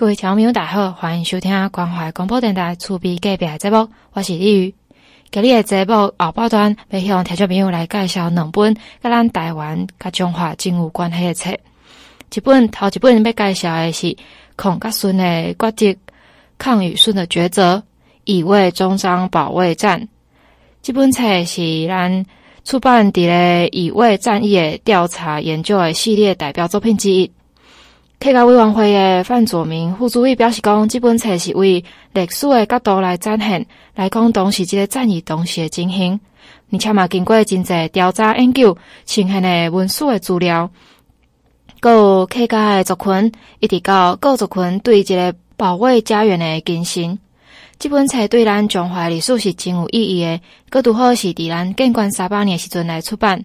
各位听众，大家好，欢迎收听关怀广播电台厝边隔壁节目，我是李宇。今日的节目后半段要向听众朋友来介绍两本跟咱台湾、跟中华真有关系的册。一本头一本要介绍的是孔甲孙的决斗，抗与孙的抉择，乙未终章保卫战。这本册是咱出版伫咧乙未战役的调查研究的系列代表作品之一。客家委员会的范佐明副主委表示讲，这本册是为历史的角度来展现，来讲当时这个战役当时的情形，而且嘛经过真济调查研究，呈现的文书的资料，有客家的族群，一直到各族群对这个保卫家园的精神。这本册对咱中华历史是真有意义的，阁拄好是伫咱建国三百年时阵来出版。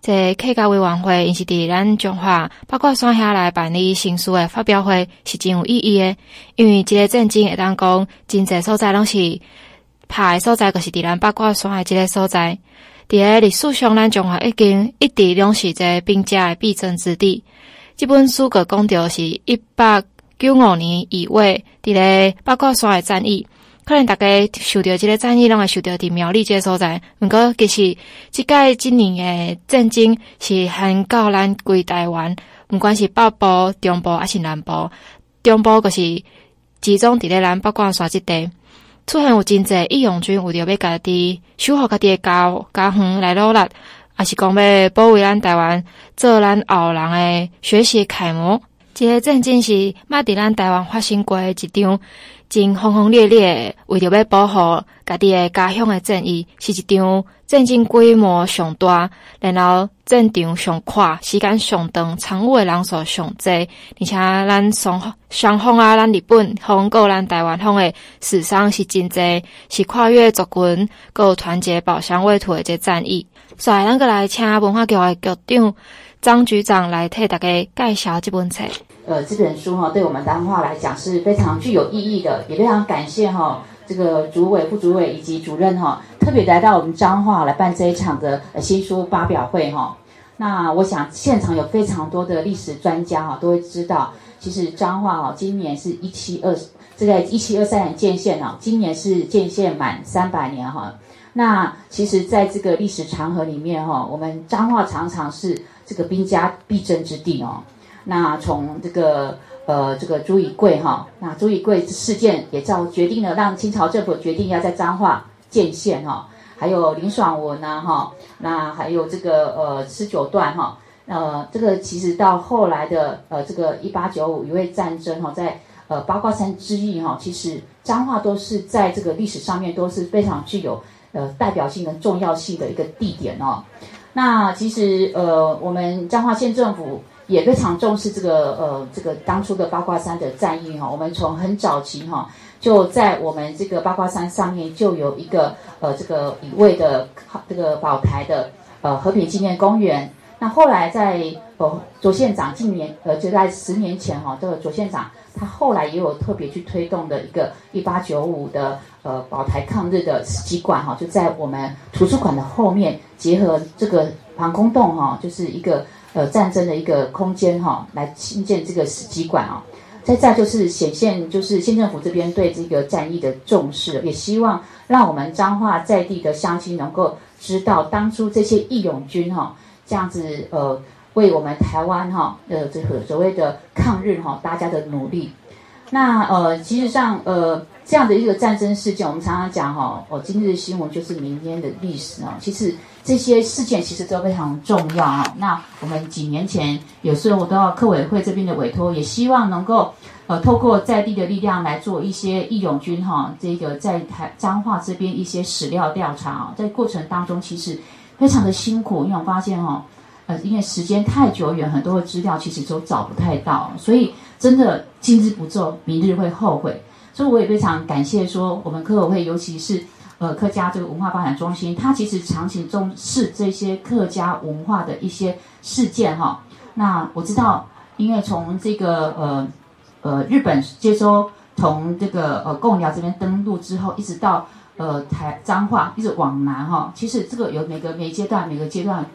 这客家委员会，因是伫咱中华八卦山下来办理新书的发表会，是真有意义的。因为这个战争会当讲，真济所在拢是拍的所在，就是伫咱八卦山的这个所在。伫个历史上，咱中华已经一直拢是这兵家的必争之地。这本书阁讲到是一八九五年乙未伫个八卦山的战役。可能大家受到这个战役，拢会受到伫苗栗这个所在。毋过其实，即届今年的战争是涵盖咱规台湾，毋管是北部、中部还是南部。中部就是集中伫咧咱北关山这地，出现有真济义勇军为着要家己守护家己的家家园来努力，也是讲要保卫咱台湾，做咱后人的学习楷模。这个战争是捌伫咱台湾发生过的。一场。真轰轰烈烈，为着要保护家己诶家乡诶战役，是一场战争规模上大，然后战场上快，时间上长，参与的人数上济，而且咱双双方啊，咱日本方个咱台湾方诶死伤是真济，是跨越族群，有团结保乡卫土诶这战役。所以，咱个来请文化局诶局长张局长来替大家介绍这本册。呃，这本书哈，对我们彰化来讲是非常具有意义的，也非常感谢哈，这个主委、副主委以及主任哈，特别来到我们彰化来办这一场的新书发表会哈。那我想现场有非常多的历史专家哈，都会知道，其实彰化哈，今年是一七二，这个一七二三年建县哦，今年是建县满三百年哈。那其实在这个历史长河里面哈，我们彰化常常是这个兵家必争之地哦。那从这个呃这个朱以贵哈，那朱以贵事件也造决定了让清朝政府决定要在彰化建县哈，还有林爽文呐哈，那还有这个呃施九段哈，呃这个其实到后来的呃这个一八九五乙未战争哈，在呃八卦山之役哈，其实彰化都是在这个历史上面都是非常具有呃代表性的重要性的一个地点哦。那其实呃我们彰化县政府。也非常重视这个呃这个当初的八卦山的战役哈，我们从很早期哈就在我们这个八卦山上面就有一个呃这个一位的这个宝台的呃和平纪念公园。那后来在呃左县长近年呃就在十年前哈，这个左县长他后来也有特别去推动的一个一八九五的呃宝台抗日的史迹馆哈，就在我们图书馆的后面结合这个防空洞哈，就是一个。呃，战争的一个空间哈，来兴建这个史迹馆啊。在这就是显现，就是县政府这边对这个战役的重视，也希望让我们彰化在地的乡亲能够知道当初这些义勇军哈，这样子呃，为我们台湾哈呃这个所谓的抗日哈，大家的努力。那呃，其实上呃这样的一个战争事件，我们常常讲哈，哦，今日新闻就是明天的历史啊。其实。这些事件其实都非常重要啊。那我们几年前有时候我都要客委会这边的委托，也希望能够呃透过在地的力量来做一些义勇军哈，这个在台彰化这边一些史料调查啊，在过程当中其实非常的辛苦，因为我发现哈，呃因为时间太久远，很多的资料其实都找不太到，所以真的今日不做，明日会后悔。所以我也非常感谢说我们客委会，尤其是。呃，客家这个文化发展中心，它其实长期重视这些客家文化的一些事件哈。那我知道，因为从这个呃呃日本接收从这个呃贡寮这边登陆之后，一直到呃台彰化，一直往南哈。其实这个有每个每阶段每个阶段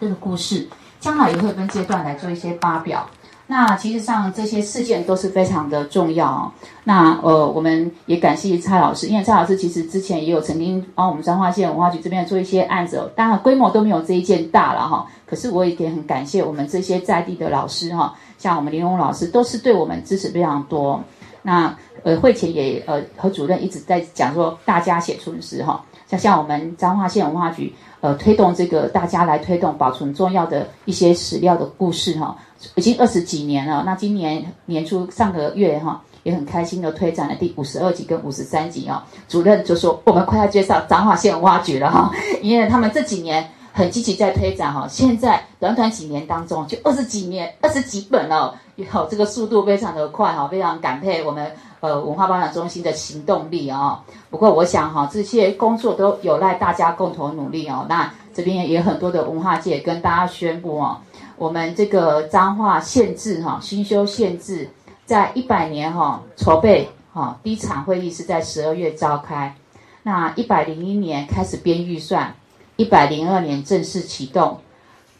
这个故事，将来也会分阶段来做一些发表。那其实上这些事件都是非常的重要。那呃，我们也感谢蔡老师，因为蔡老师其实之前也有曾经帮我们彰化县文化局这边做一些案子，当然规模都没有这一件大了哈。可是我也很感谢我们这些在地的老师哈，像我们林荣老师都是对我们支持非常多。那呃，会前也呃和主任一直在讲说，大家写春诗哈，像像我们彰化县文化局呃推动这个大家来推动保存重要的一些史料的故事哈。已经二十几年了，那今年年初上个月哈，也很开心的推展了第五十二集跟五十三集哦。主任就说我们快要介绍彰化县挖掘了哈，因为他们这几年很积极在推展哈，现在短短几年当中就二十几年二十几本哦，有这个速度非常的快哈，非常感佩我们呃文化保养中心的行动力啊。不过我想哈，这些工作都有赖大家共同努力哦。那这边也有很多的文化界跟大家宣布哦。我们这个彰化县志哈新修县志，在一百年哈筹备哈第一场会议是在十二月召开，那一百零一年开始编预算，一百零二年正式启动，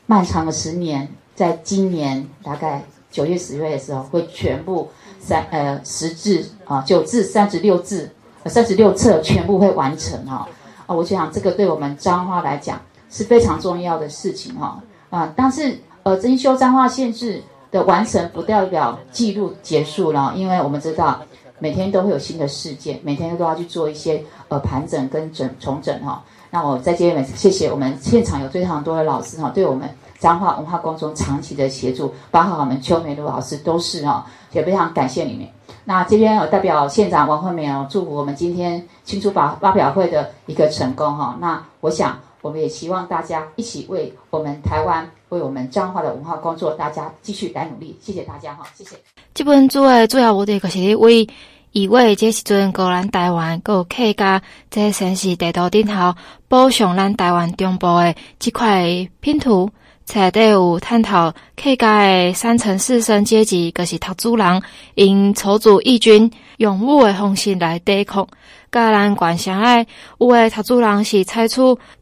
漫长的十年，在今年大概九月十月的时候会全部三呃十志啊九志三十六志三十六册全部会完成哈啊，我想这个对我们彰化来讲是非常重要的事情哈啊，但是。呃，新修彰化县志的完成不代表记录结束了，因为我们知道每天都会有新的事件，每天都要去做一些呃盘整跟整重整哈。那我在这边谢谢我们现场有非常多的老师哈，对我们彰化文化工作长期的协助，包括我们邱美露老师都是哈，也非常感谢你们。那这边我代表县长王惠美哦，祝福我们今天新书发发表会的一个成功哈。那我想。我们也希望大家一起为我们台湾、为我们彰化的文化工作，大家继续来努力。谢谢大家哈，谢谢。这本书的主要目的就是为以为这时阵，个咱台湾各客家在城市地图顶头，补上咱台湾中部的这块拼图，册底有探讨客家的三层四生阶级，就是读书人因筹组义军，用武的方式来抵抗。甲咱关系爱有诶读书人是采取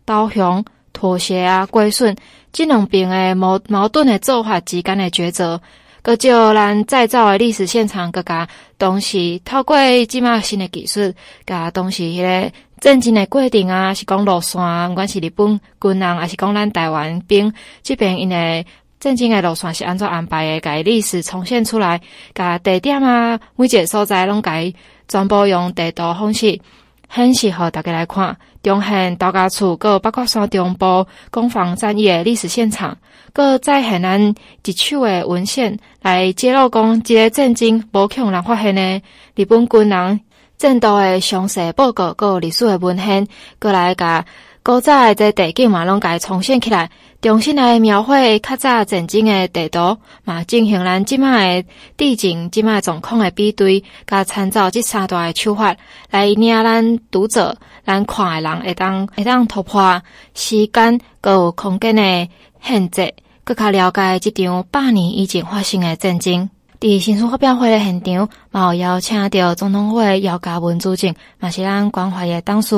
投降、妥协啊、归顺，这两边诶矛矛盾诶做法之间诶抉择，搁照咱再造诶历史现场，搁甲当时透过即马新诶技术，甲当时迄个战争诶过程啊，是讲路线，毋管是日本军人，还是讲咱台湾兵，这边因诶战争诶路线是安怎安排诶，甲历史重现出来，甲地点啊，每一个所在拢甲伊。全部用地图方式，很适合大家来看。中现度假厝，阁包括山中部攻防战役的历史现场，阁再现咱一手的文献来揭露讲，这个战争无可能发现的日本军人战斗的详细报告，阁有历史的文献，阁来甲古早的这地景嘛，拢甲伊重现起来。重新来描绘较早战争的地图，嘛进行咱即卖的地景、即卖状况的比对，甲参照这三大的手法，来领咱读者、咱看的人会当会当突破时间、阁有空间的限制，阁较了解这场百年以前发生的战争。伫新书发表会的现场，嘛有邀请到总统会姚嘉文主席，嘛是咱关怀的董事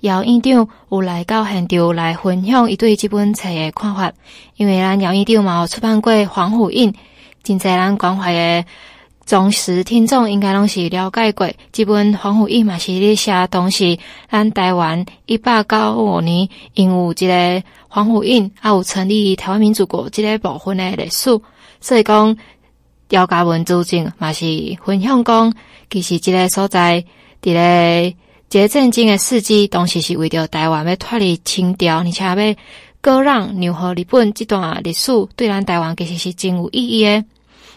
姚院长有来到现场来分享伊对这本册的看法。因为咱姚院长嘛有出版过《黄虎印》，真济咱关怀的忠实听众应该拢是了解过即本《黄虎印》嘛是咧写当时咱台湾一八九五年因有一个黄虎印，啊有成立台湾民主国这个部分的历史，所以讲。姚嘉文主政嘛是分享讲，其实这个所在，伫个这个战争的时机，当时是为着台湾要脱离清朝，而且要割让留予日本这段历史，对咱台湾其实是真有意义的。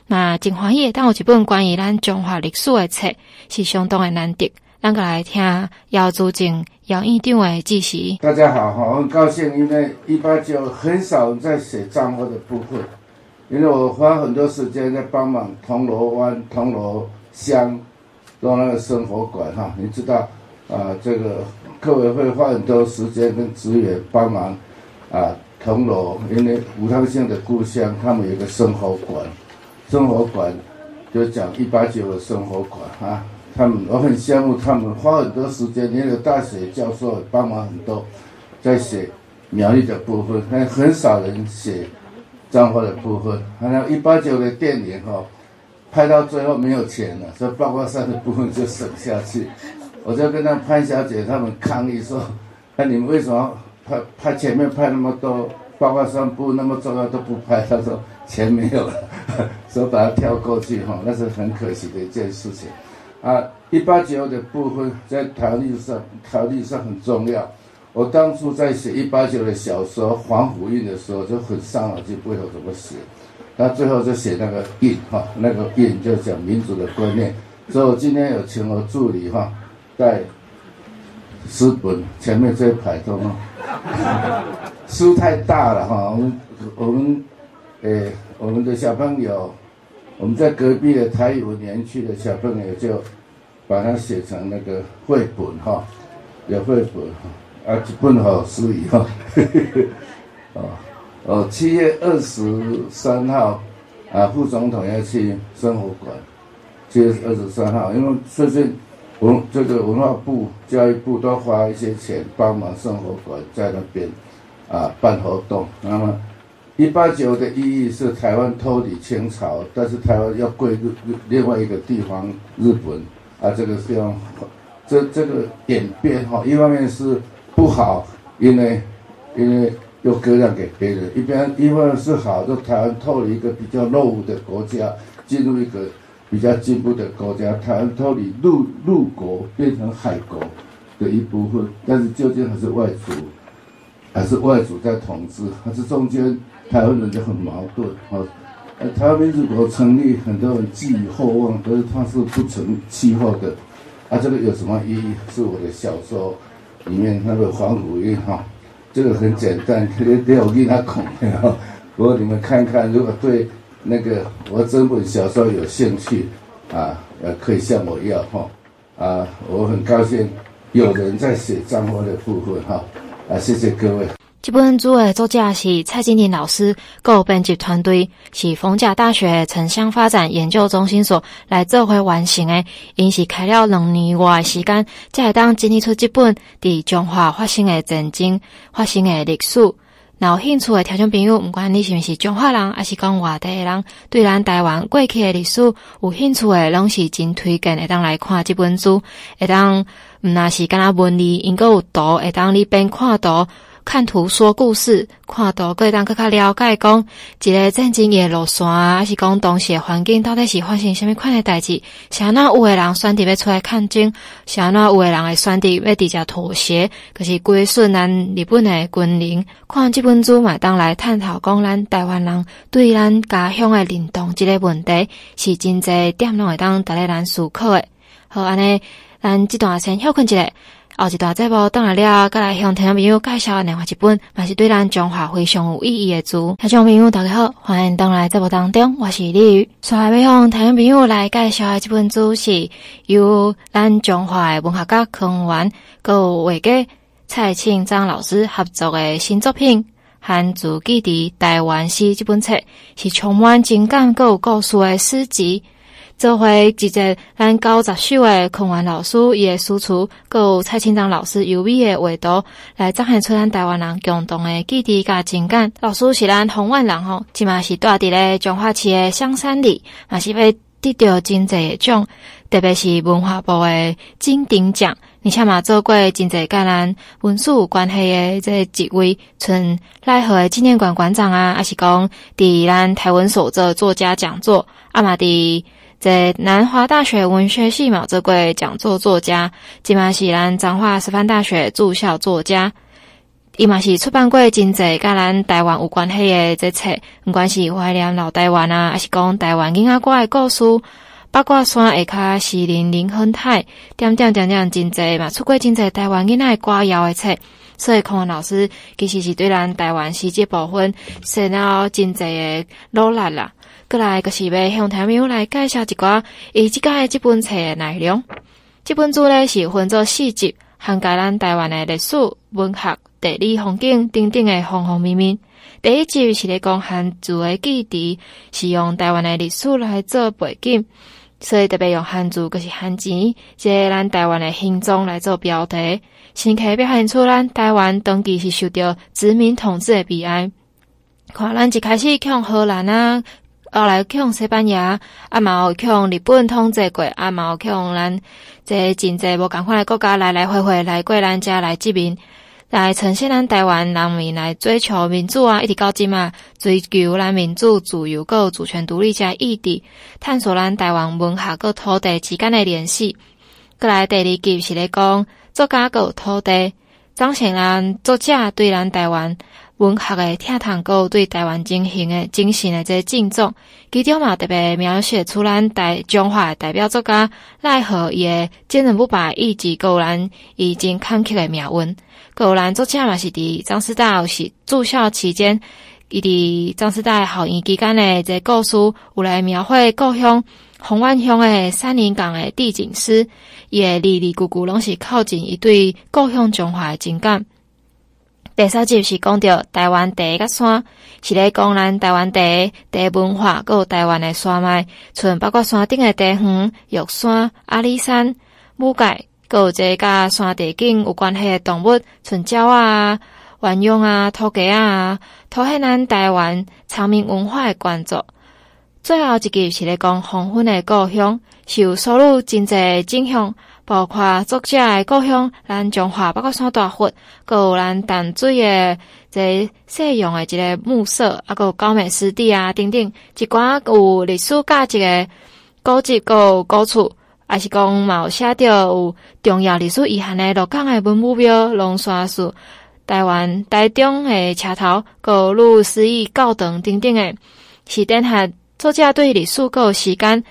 那真欢喜，但有一本关于咱中华历史的册，是相当的难得。咱个来听姚主政、姚院长的指示。大家好，哈，很高兴，因为一八九很少在写战后的部分。因为我花很多时间在帮忙铜锣湾、铜锣乡做那个生活馆哈，你知道啊？这个客委会花很多时间跟资源帮忙啊，铜锣，因为武昌县的故乡，他们有一个生活馆，生活馆就讲一八九的生活馆啊，他们我很羡慕他们花很多时间，连个大学教授也帮忙很多，在写苗栗的部分，但很少人写。彰化的部分。还有一八九的电影哈，拍到最后没有钱了，所以八卦山的部分就省下去。我就跟那潘小姐他们抗议说：“那你们为什么拍拍前面拍那么多八卦山部那么重要都不拍？”他说：“钱没有了，所以把它跳过去哈，那是很可惜的一件事情。”啊，一八九的部分在条例上，条例上很重要。我当初在写一八九的小说《黄甫印》的时候，就很伤脑筋，不知道怎么写。他最后就写那个印哈，那个印就讲民主的观念。所以我今天有请我助理哈，在书本前面这一排都弄，书太大了哈。我们我们诶，我们的小朋友。我们在隔壁的台语文园区的小朋友就把它写成那个绘本哈，有绘本哈，啊，一本好书以后，哦哦，七月二十三号啊，副总统要去生活馆，七月二十三号，因为最近文这个文化部、教育部都花一些钱帮忙生活馆在那边啊办活动，那么。一八九的意义是台湾脱离清朝，但是台湾要归日另外一个地方日本啊，这个是要这这个演变哈，一方面是不好，因为因为又割让给别人；一边一方是好，就台湾脱离一个比较落伍的国家，进入一个比较进步的国家，台湾脱离陆陆国变成海国的一部分，但是究竟还是外族，还是外族在统治，还是中间？台湾人就很矛盾，啊，呃，台湾民主国成立，很多人寄予厚望，可是他是不成气候的，啊，这个有什么意义？是我的小说里面那个黄骨韵哈，这个很简单，可以给我给他孔哈，不过你们看看，如果对那个我这本小说有兴趣，啊，呃，可以向我要哈，啊，我很高兴有人在写张华的部分哈，啊，谢谢各位。这本书的作者是蔡金林老师，有编辑团队是逢甲大学城乡发展研究中心所来做回完成的。因是开了两年外的时间，才会当整理出这本伫中华发生的战争、发生的历史。有兴趣的听众朋友，不管你是不是中华人，还是讲外地的人，对咱台湾过去的历史有兴趣的，拢是真推荐会当来看这本书。会当毋那是干那文字，应该有图，会当你边看图。看图说故事，看图可以当更加了解。讲一个战争的路线啊，还是讲当时的环境到底是发生什么款的代志？啥那有的人选择要出来抗争，啥那有的人会选择要直接妥协，可是归顺咱日本的军人。看这本书嘛，当来探讨讲咱台湾人对咱家乡的认同这个问题，是真济点拢会当带来咱思考的。好，安尼咱这段先休困一下。后一段节目等来了，再来向听众朋友介绍另外一本，也是对咱中华非常有意义的书。听众朋友大家好，欢迎登来节目当中，我是李宇。所以要向听众朋友来介绍的这本书，是由咱中华的文学家康源，佮画家蔡庆章老师合作的新作品《汉族记的台湾诗》这本册，是充满情感佮有故事的诗集。这回一个咱九十首的康源老师伊的输出，佮有蔡庆章老师优美的画图，来彰显出咱台湾人共同的记忆甲情感。老师是咱丰原人吼，即嘛是住伫咧彰化市的香山里，嘛是要得到真济奖，特别是文化部的金鼎奖，而且嘛做过真济甲咱文史有关系的这几位，像赖和纪念馆馆长啊，还是讲伫咱台湾所做作家讲座，啊嘛伫。在南华大学文学系嘛，做过讲座作家，今嘛是咱彰化师范大学驻校作家，伊嘛是出版过真济甲咱台湾有关系的这册，不管是怀念老台湾啊，还是讲台湾囡仔歌的故事，八卦山下卡西林林亨泰，点点点点真济嘛，出过真济台湾囡仔歌谣的册，所以康文老师其实是对咱台湾世界部分，写了真济的努力啦。过来就是要向听友来介绍一寡伊即个即本册诶内容。即本书呢是分做四集，涵盖咱台湾的历史、文学、地理、风景等等的方方面面。第一集是咧讲汉族诶记忆，是用台湾的历史来做背景，所以特别用汉族，就是汉字，即咱台湾诶形状来做标题，深刻表现出咱台湾当时是受到殖民统治诶悲哀。看咱一开始向荷兰啊，后来向西班牙，啊嘛有向日本统治过，啊嘛有向咱这真济无共款的国家来来回回来过咱遮来殖民，来呈现咱台湾人民来追求民主啊，一直到今嘛，追求咱民主、自由、个主权独立遮意志，探索咱台湾文化个土地之间的联系。过来第二集是咧讲作家个土地，彰显咱作者对咱台湾文学的疼痛，个对台湾精神的精神的这敬重。其中嘛特别描写出咱台中华的代表作家赖和伊个坚韧不拔意志，个咱已经坎坷的命运。个咱作者嘛是伫张师大是驻校期间，伊伫张师大校园期间的这故事，有来描绘故乡。虹湾乡的三林港的地景诗，也里里咕咕拢是靠近伊对故乡中华的情感。第三集是讲到台湾第一个山，是咧讲咱台湾第一第一文化，搁有台湾的山脉，像包括山顶的地方、玉山、阿里山、母盖，搁有这甲山地景有关系的动物，像鸟啊、鸳鸯啊、土鸡啊，凸显咱台湾长命文化的关注。最后一集是咧讲黄昏的故乡，是有收录真济景象，包括作者的故乡，咱中华八卦山大佛，搁有咱淡水的这西洋的一个暮色，啊，有高美湿地啊，等等，一寡有历史价值的古迹，搁有古厝，还是讲嘛有写着有重要历史遗憾的鹿港的文武庙、龙山寺、台湾台中的车头，搁有鲁思义教堂等等的，是等下。作者对历史够时间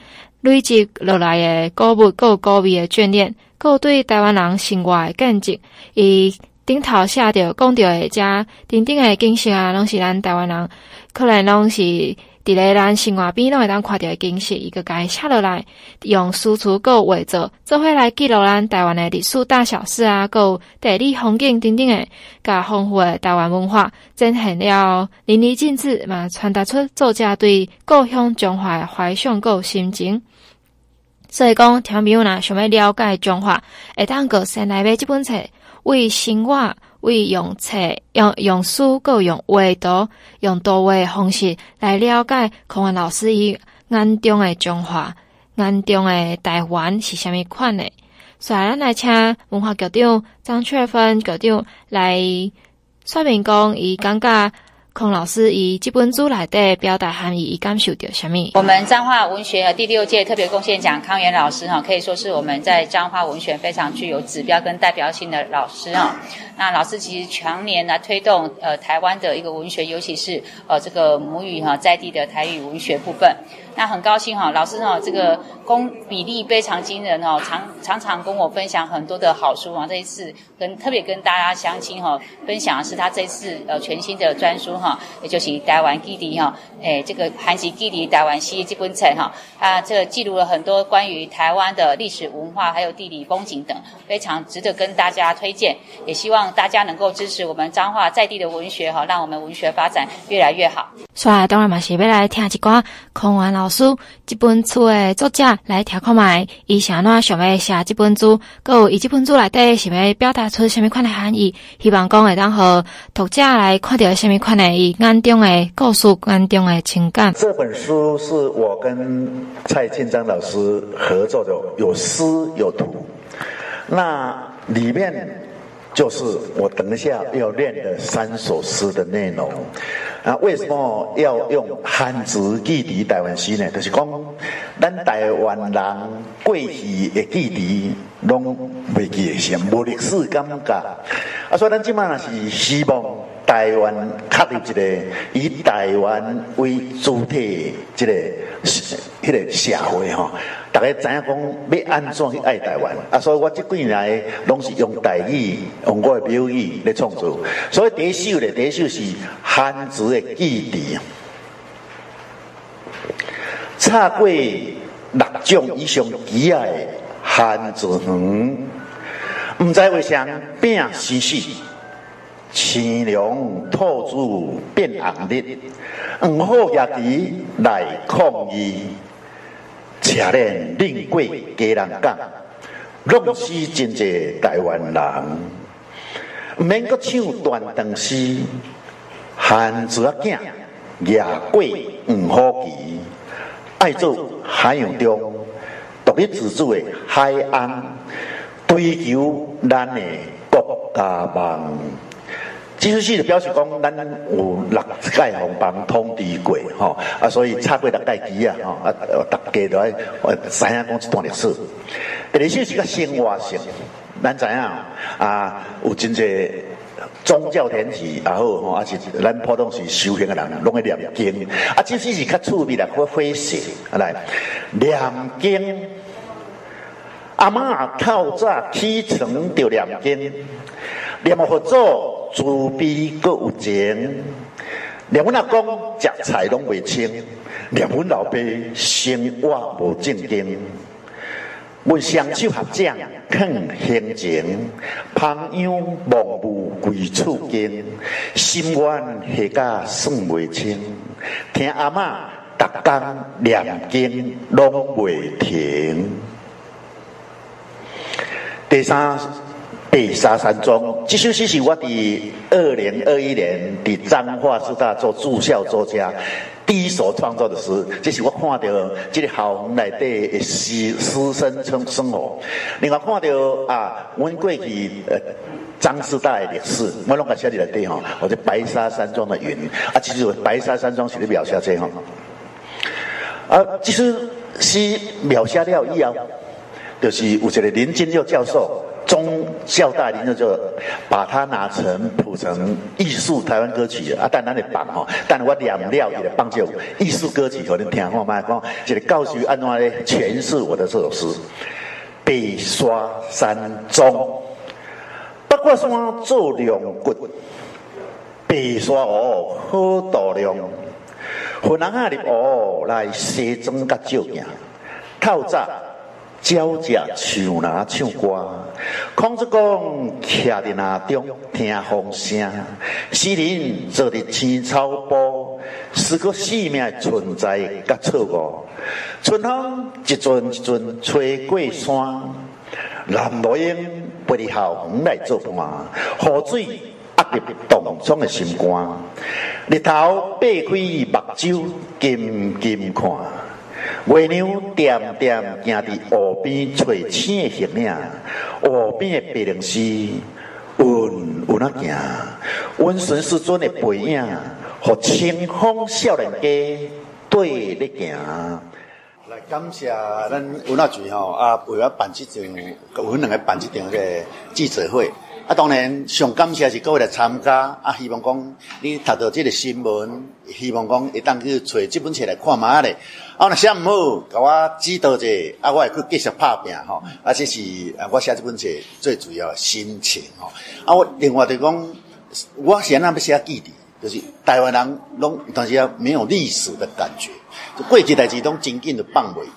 累积落来诶古物够高味诶眷恋，够对台湾人生活诶见证，伊顶头写着讲着诶遮顶顶诶景象啊，拢是咱台湾人可能拢是伫咧咱生活边拢会当看到的景色，伊个该写落来，用诗词够画作，做伙来记录咱台湾的历史大小事啊，够地理风景等等的，甲丰富的台湾文化，展现了淋漓尽致嘛，传达出作者对故乡中华的怀想够心情。所以讲，听朋友想要了解中华，会当个先来买这本册，为生活。为用册、用用书、够用画图、用图画的方式来了解孔文老师伊眼中诶中华、眼中诶台湾是虾米款诶。所以，咱来请文化局长张翠芬局长来说明讲，伊感觉。孔老师以这本书来的表达含义，以感受到什么？我们彰化文学第六届特别贡献奖康源老师哈，可以说是我们在彰化文学非常具有指标跟代表性的老师哈。那老师其实常年来推动呃台湾的一个文学，尤其是呃这个母语哈在地的台语文学部分。那很高兴哈，老师哈这个功比例非常惊人哦，常常常跟我分享很多的好书啊。这一次跟特别跟大家相亲哈分享的是他这次呃全新的专书哈，也就是台湾基地哈，诶这个韩籍基地台湾西这本册哈，啊这记录了很多关于台湾的历史文化还有地理风景等，非常值得跟大家推荐，也希望大家能够支持我们彰化在地的文学哈，让我们文学发展越来越好。所以当然嘛是要来听一寡孔元老书这本书的作者来听看卖，伊是安怎想要写这本书，阁有伊这本书内底想要表达出什么款的含义，希望讲会当和读者来看到什么款的伊眼中的故事、眼中的情感。这本书是我跟蔡庆章老师合作的，有诗有图，那里面就是我等一下要练的三首诗的内容。啊，为什么要用汉字记忆台湾诗呢？就是讲，咱台湾人过去的记忆拢未记得，无历史感觉。啊，所以咱今嘛是希望台湾确立一个以台湾为主体的这个迄个社会吼。大家知影讲要安怎去爱台湾？啊，所以我这几年来拢是用台语、用我的标语来创作。所以第一首咧，第一首是汉字的记忆。插过六种以上奇爱的汉字园，毋知为啥变死死，青龙吐珠变红日，黄虎夜啼来抗议。车轮冷过家人讲，弄死真济台湾人，毋免阁唱断肠诗，汉字仔囝夜过黄好奇，爱做海洋中独立自主的海岸，追求咱的国家梦。这首诗就表示讲，咱有六届红帮统治过，吼啊，所以差过六届期啊，吼啊，大家都爱知影讲这段历史。第二首是个生活性，咱知影啊，有真济宗教团体也好，吼，啊是咱普通是修行的人，拢会念经。啊，这首是较趣味的，会会写来念经。阿嬷透早起床就念经，念佛祖。慈悲阁有情，连阮阿公食菜拢袂清，连阮老爸生活无正经。阮双手合掌劝行情，朋友忙务归厝间，心愿下甲算袂清，听阿嬷逐工念经拢袂停。第三。白沙山庄，这首诗是我伫二零二一年伫彰化师大做驻校作家第一所创作的诗。这是我看到这个校园内底的师师生生生活，另外看到啊，阮过去呃彰师大的历史，我拢个写在内底吼，或者白沙山庄的云啊，其实白沙山庄是咧描写这吼，啊，这首诗描写了以后，就是有一个林金佑教授。中校大林就把它拿成谱成艺术台湾歌曲啊，但咱的放吼，但我念了伊的帮助艺术歌曲，可能听看卖讲，就是告诉安怎咧诠释我的这首诗。白沙山庄，八卦山做龙骨，白沙湖好大量，云人啊入湖来西装甲照镜，透早。鸟只唱哪唱歌，孔子讲徛伫那中听风声，诗人坐伫青草坡，思过生命存在甲错误。春风一阵一阵吹过山，南无莺飞伫校园来作伴，雨水压入洞中的心肝，日头擘开目睭，金金看。月娘点点行伫湖边找青的形影，湖边的白龙溪，稳稳啊行，温顺师尊的背影，和清风少年家对咧行。来感谢咱文化局吼啊，为我办这场，我们两个办这场个记者会。啊，当然上感谢是各位来参加。啊，希望讲你读到这个新闻，希望讲会当去找这本册来看嘛咧。啊，若写毋好，甲我指导者，啊，我会去继续拍拼吼。啊，这是啊我写这本册最主要的心情吼。啊，我另外就讲，我写那要写记忆，就是台湾人拢有当时啊没有历史的感觉，就过去代志拢真紧就放袂去。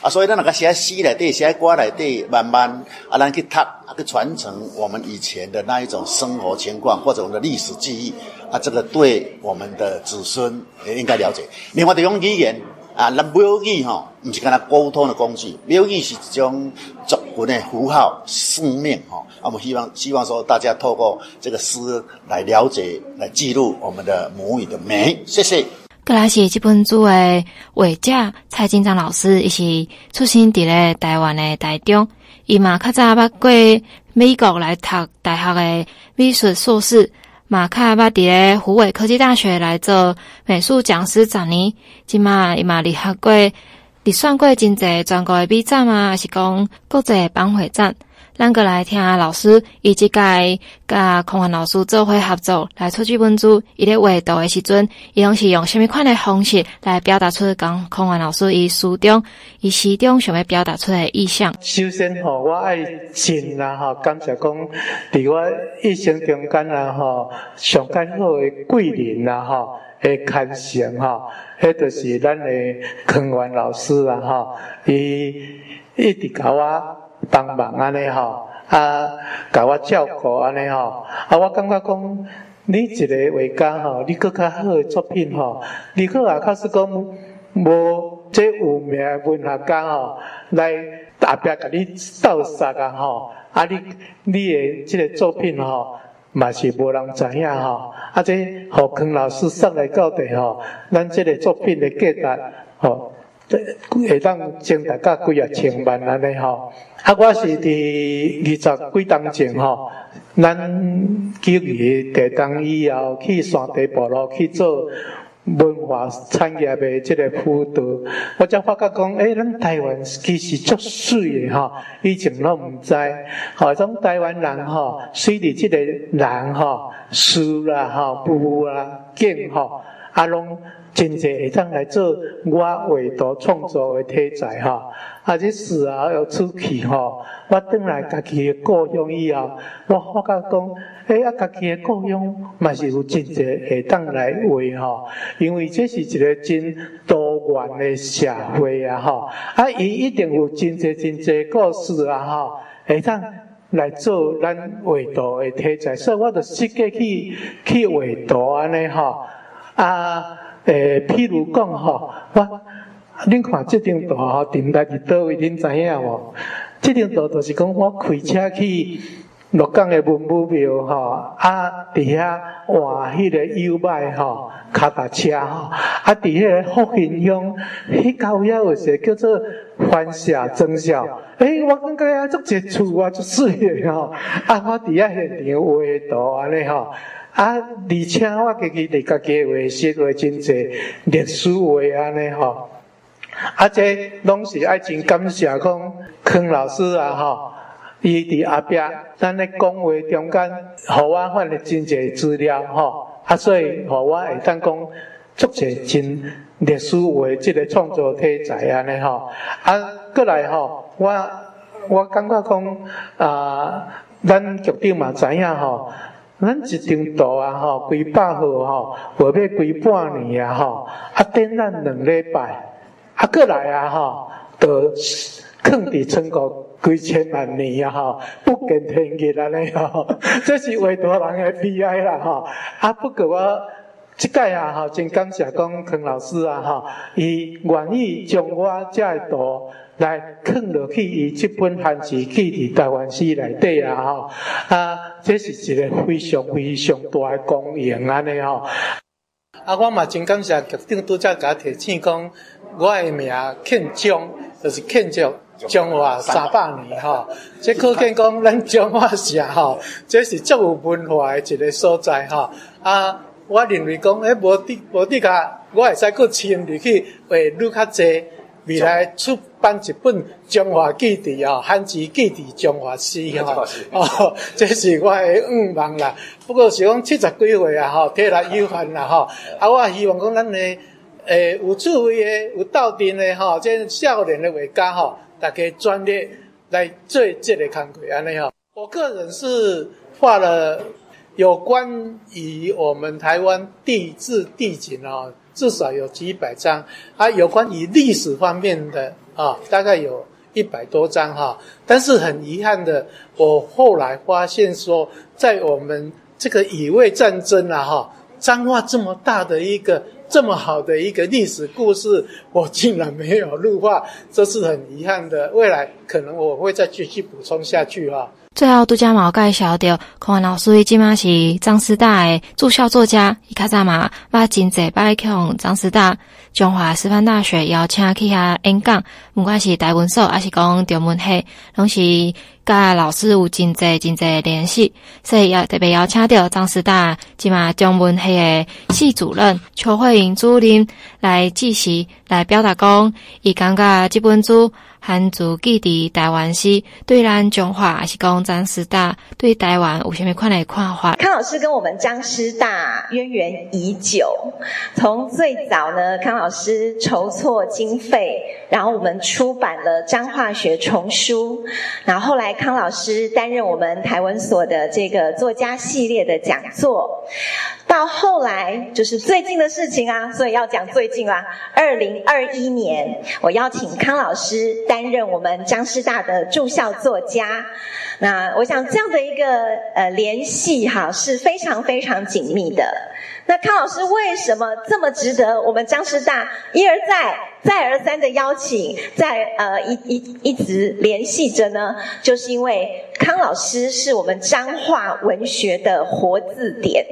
啊，所以咱那个写诗内底，写歌内底，慢慢啊，咱去读，啊，去传承我们以前的那一种生活情况，或者我们的历史记忆啊，这个对我们的子孙也应该了解。另外，这种语言啊，咱庙语吼，不是跟他沟通的工具，庙语是一种族群的符号、生命吼。啊，我希望希望说大家透过这个诗来了解、来记录我们的母语的美。谢谢。搁来是这本书的画家蔡金章老师，伊是出生伫咧台湾的台中，伊嘛较早捌过美国来读大学的美术硕士，马卡捌伫咧虎尾科技大学来做美术讲师十年，即嘛伊嘛离学过，伫算过真侪全国诶美展啊，还是讲国际班会展。咱个来听老师，伊即届甲孔凡老师做伙合作来出这本书。伊咧画图的时阵，伊拢是用虾米款的方式来表达出讲孔凡老师伊书中伊诗中想要表达出来的意象。首先吼，我爱真啦吼，感谢讲伫我一生中间啦吼，上较好的贵人啦吼，诶，看成吼，迄就是咱的孔凡老师啦吼，伊一直甲我。帮忙安尼吼，啊，甲我照顾安尼吼，啊，我感觉讲，你一个画家吼，你阁较好的作品吼，你阁也较是讲无这有名的文学家吼，来后壁甲你斗杀啊吼，啊，你你诶即个作品吼，嘛是无人知影吼。啊，这互康老师送来到地吼，咱即个作品的价值吼，会当增达到几啊千万安尼吼。啊，我是伫二十几当前吼，咱九月地动以后去山地部落去做。文化产业的这个辅导，我才发觉讲，诶、欸，咱台湾其实足水的吼，以前拢毋知，吼，种台湾人吼，随着这个人吼，树啦吼，布啦，景吼，啊，拢。真济会当来做我画图创作的题材哈，啊，这事啊要出去吼，我转来家己的故乡以后，我发觉讲，诶啊，家己的故乡嘛是有真济会当来画吼，因为这是一个真多元的社会啊吼，啊，伊一定有真济真济故事啊吼，会当来做咱画图的题材，所以我就设计去去画图安尼吼，啊。诶、譬如讲吼，我，恁看这张图吼，定在伫倒位，恁知影无？这张图就是讲我开车去鹿港的文武庙吼，啊，伫遐换迄个油麦吼，脚踏车吼，啊，伫迄个福兴乡，迄高遐有些叫做番社忠孝，诶、我感觉啊，足一厝啊，足水的吼，啊，我伫遐现场画图安尼吼。啊！而且我家己伫家己诶画室画真济历史话安尼吼，啊，这拢是爱真感谢讲康老师啊吼，伊伫后壁咱咧讲话中间，互我发了真济资料吼，啊，所以互我会当讲足济真历史话即个创作题材安尼吼，啊，过来吼，我我感觉讲啊，咱局长嘛知影吼。咱一张图啊，吼，几百号吼，画要几半年啊，吼，啊，等咱两礼拜，啊，过来啊，吼，都囥伫成功几千万年啊，吼，不见天日安尼吼，这是委托人的悲哀啦，吼，啊，不过我即届啊，吼，真感谢讲康老师啊，吼，伊愿意将我这个图。来放落去，伊即本汉字记伫台湾史内底啊！吼，啊，这是一个非常非常大的功用安尼吼。啊，我嘛真感谢局长拄则甲我提醒讲，我的名庆忠，就是庆祝中华三百年吼。即可见讲咱中华社吼，这是足有文化的一个所在吼。啊，我认为讲，诶，无滴无滴甲，我会使搁亲入去画愈较济。未来出版一本《中华记忆》哦，汉字记地中华史吼，哦，这是我的愿望啦。不过是讲七十几岁啊，吼，体力有限啦，吼。啊，我希望讲咱的诶有智慧的、有斗阵的吼，这少年的画家吼，大家专业来做这个工作安尼吼。我个人是画了有关于我们台湾地质地景哦。至少有几百张啊，有关于历史方面的啊，大概有一百多张哈。但是很遗憾的，我后来发现说，在我们这个乙未战争啊哈，彰化这么大的一个这么好的一个历史故事，我竟然没有录画，这是很遗憾的。未来可能我会再继续补充下去哈。最后，拄则嘛有介绍到，康源老师伊即马是张师大诶驻校作家，伊较早嘛捌真济摆去互张师大、中华师范大学邀请去遐演讲，不管是台文所还是讲中文系，拢是甲老师有真济真济联系，所以要特别邀请到张师大即马中文系诶系主任邱慧莹主任来致辞来表达讲，伊感觉即本书。汉字记伫台湾史，对咱中华还是讲张师大对台湾有啥物款的看法？康老师跟我们张师大渊源已久，从最早呢，康老师筹措经费，然后我们出版了张化学丛书，然后后来康老师担任我们台文所的这个作家系列的讲座。到后来就是最近的事情啊，所以要讲最近啦。二零二一年，我邀请康老师担任我们江师大的驻校作家。那我想这样的一个呃联系哈是非常非常紧密的。那康老师为什么这么值得我们江师大一而再、再而三的邀请，在呃一一一直联系着呢？就是因为康老师是我们彰化文学的活字典，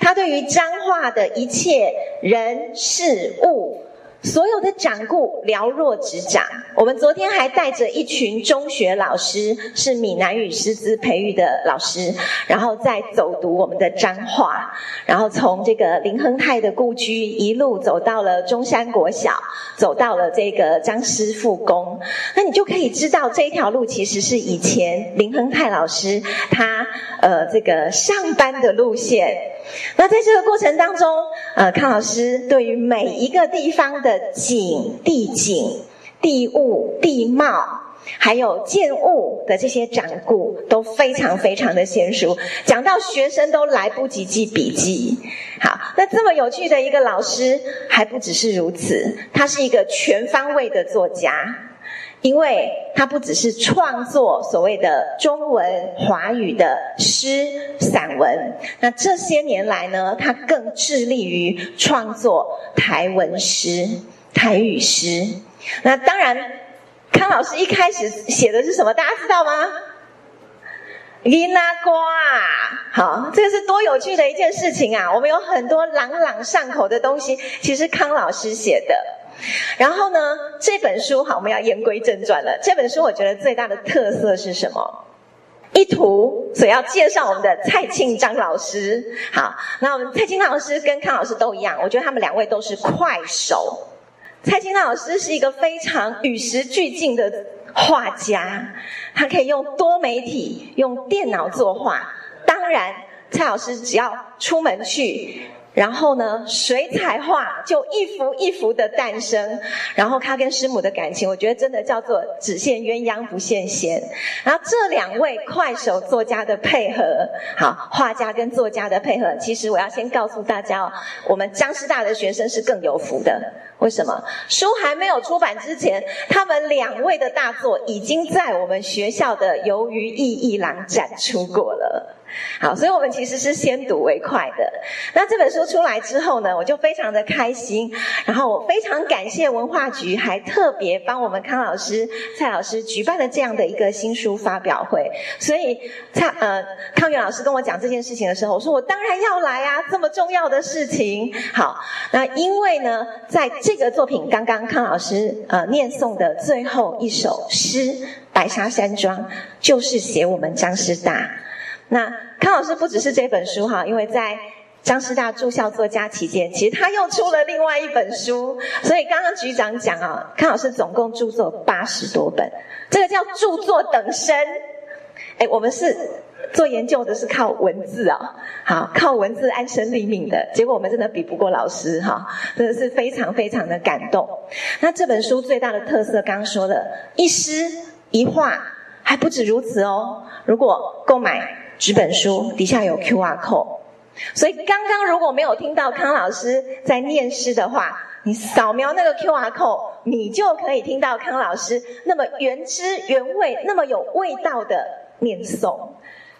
他对于彰化的一切人事物。所有的掌故了若指掌。我们昨天还带着一群中学老师，是闽南语师资培育的老师，然后在走读我们的彰化，然后从这个林亨泰的故居一路走到了中山国小，走到了这个彰师附宫。那你就可以知道，这一条路其实是以前林亨泰老师他呃这个上班的路线。那在这个过程当中，呃，康老师对于每一个地方的景、地景、地物、地貌，还有建物的这些掌故，都非常非常的娴熟，讲到学生都来不及记笔记。好，那这么有趣的一个老师，还不只是如此，他是一个全方位的作家。因为他不只是创作所谓的中文华语的诗散文，那这些年来呢，他更致力于创作台文诗、台语诗。那当然，康老师一开始写的是什么？大家知道吗？囡仔歌啊，好，这个是多有趣的一件事情啊！我们有很多朗朗上口的东西，其实康老师写的。然后呢，这本书好，我们要言归正传了。这本书我觉得最大的特色是什么？一图，所要介绍我们的蔡庆章老师。好，那我们蔡庆章老师跟康老师都一样，我觉得他们两位都是快手。蔡庆章老师是一个非常与时俱进的画家，他可以用多媒体，用电脑作画。当然，蔡老师只要出门去。然后呢，水彩画就一幅一幅的诞生。然后他跟师母的感情，我觉得真的叫做只羡鸳鸯不羡仙。然后这两位快手作家的配合，好，画家跟作家的配合，其实我要先告诉大家哦，我们江师大的学生是更有福的。为什么？书还没有出版之前，他们两位的大作已经在我们学校的鱿鱼艺艺廊展出过了。好，所以我们其实是先睹为快的。那这本书出来之后呢，我就非常的开心。然后我非常感谢文化局，还特别帮我们康老师、蔡老师举办了这样的一个新书发表会。所以蔡呃康源老师跟我讲这件事情的时候，我说我当然要来啊，这么重要的事情。好，那因为呢，在这个作品刚刚康老师呃念诵的最后一首诗《白沙山庄》，就是写我们彰师大。那康老师不只是这本书哈，因为在彰师大住校作家期间，其实他又出了另外一本书。所以刚刚局长讲啊，康老师总共著作八十多本，这个叫著作等身。哎，我们是做研究的，是靠文字啊，好，靠文字安身立命的。结果我们真的比不过老师哈，真的是非常非常的感动。那这本书最大的特色，刚刚说了一诗一画，还不止如此哦。如果购买。纸本书底下有 QR code，所以刚刚如果没有听到康老师在念诗的话，你扫描那个 QR code，你就可以听到康老师那么原汁原味、那么有味道的念诵。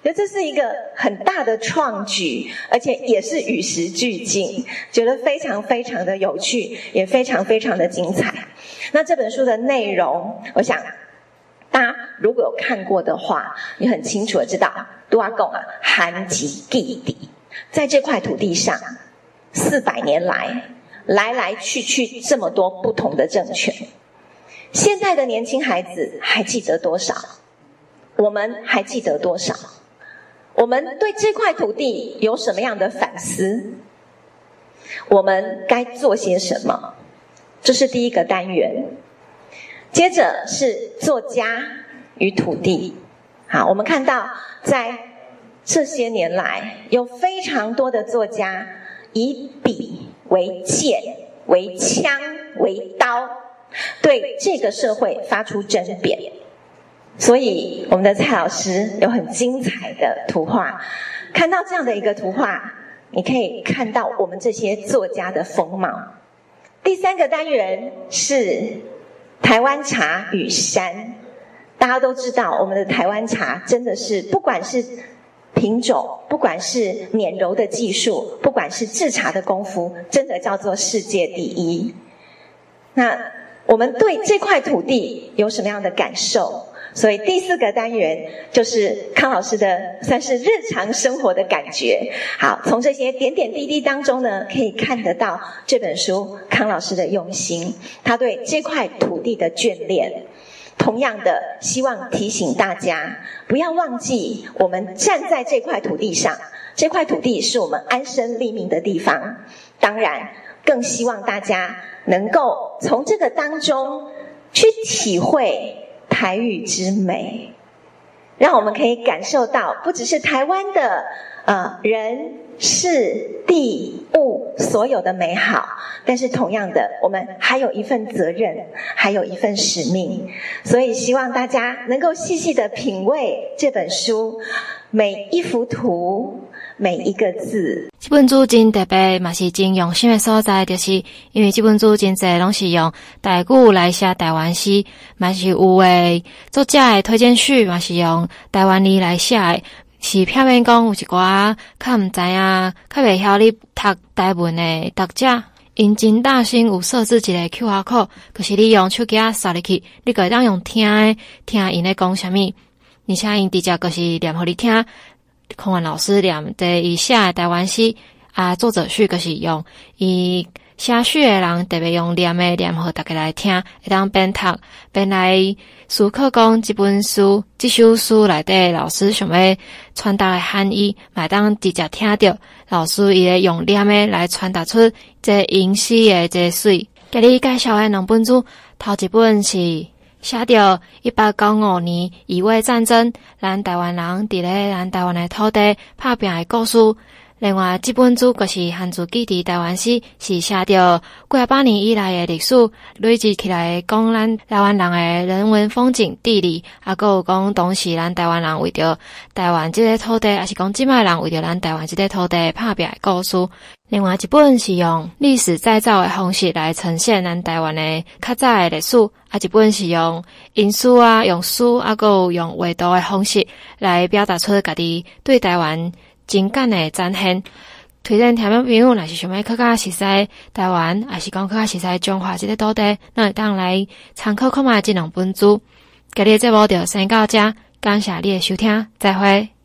觉得这是一个很大的创举，而且也是与时俱进，觉得非常非常的有趣，也非常非常的精彩。那这本书的内容，我想。大家如果有看过的话，你很清楚的知道，都阿贡啊，寒极地底，在这块土地上，四百年来来来去去这么多不同的政权，现在的年轻孩子还记得多少？我们还记得多少？我们对这块土地有什么样的反思？我们该做些什么？这是第一个单元。接着是作家与土地。好，我们看到在这些年来，有非常多的作家以笔为剑、为枪、为刀，对这个社会发出争辩。所以，我们的蔡老师有很精彩的图画。看到这样的一个图画，你可以看到我们这些作家的风貌。第三个单元是台湾茶与山。大家都知道，我们的台湾茶真的是，不管是品种，不管是碾揉的技术，不管是制茶的功夫，真的叫做世界第一。那我们对这块土地有什么样的感受？所以第四个单元就是康老师的，算是日常生活的感觉。好，从这些点点滴滴当中呢，可以看得到这本书康老师的用心，他对这块土地的眷恋。同样的，希望提醒大家，不要忘记我们站在这块土地上，这块土地是我们安身立命的地方。当然，更希望大家能够从这个当中去体会台语之美，让我们可以感受到，不只是台湾的呃人。事地物所有的美好，但是同样的，我们还有一份责任，还有一份使命，所以希望大家能够细细的品味这本书，每一幅图，每一个字。这本书真特别，嘛是真用心的所在，就是因为这本书真济拢是用台语来写台湾诗，嘛是有诶作者的推荐序，嘛是用台湾语来写的。是片面讲有一寡较毋知影、较袂晓哩读台文的读者，因真大心有设置一个 QR code，就是你用手机啊扫入去，你可以当用听的听因咧讲啥物，而且因直接就是念互你听，孔文老师念的以下台湾诗啊，作者序就是用伊。写序的人特别用念的念，互大家来听，会当边读边来思考，讲这本书、这首诗内底老师想要传达的含义，会当直接听到老师伊个用念的来传达出这吟诗的这水。给你介绍的两本书，头一本是写着一八九五年乙未战争，咱台湾人伫咧咱台湾的土地拍拼的故事。另外，这本书就是汉字记忆台湾史，是写着几百年以来的历史累积起来，讲咱台湾人的人文风景、地理，啊，阁有讲当时咱台湾人为着台湾这个土地，还是讲即卖人为着咱台湾这个土地拍拼的故事。另外一本是用历史再造的方式来呈现咱台湾的较早的历史，啊，一本是用吟诗啊，用书啊，阁有用画图的方式来表达出家己对台湾。情感的展现，推荐听众朋友，若是想要更加熟悉台湾，还是讲更加熟悉中华这个土地，那会当来参考看卖这两本书。今日节目就先到这，感谢你的收听，再会。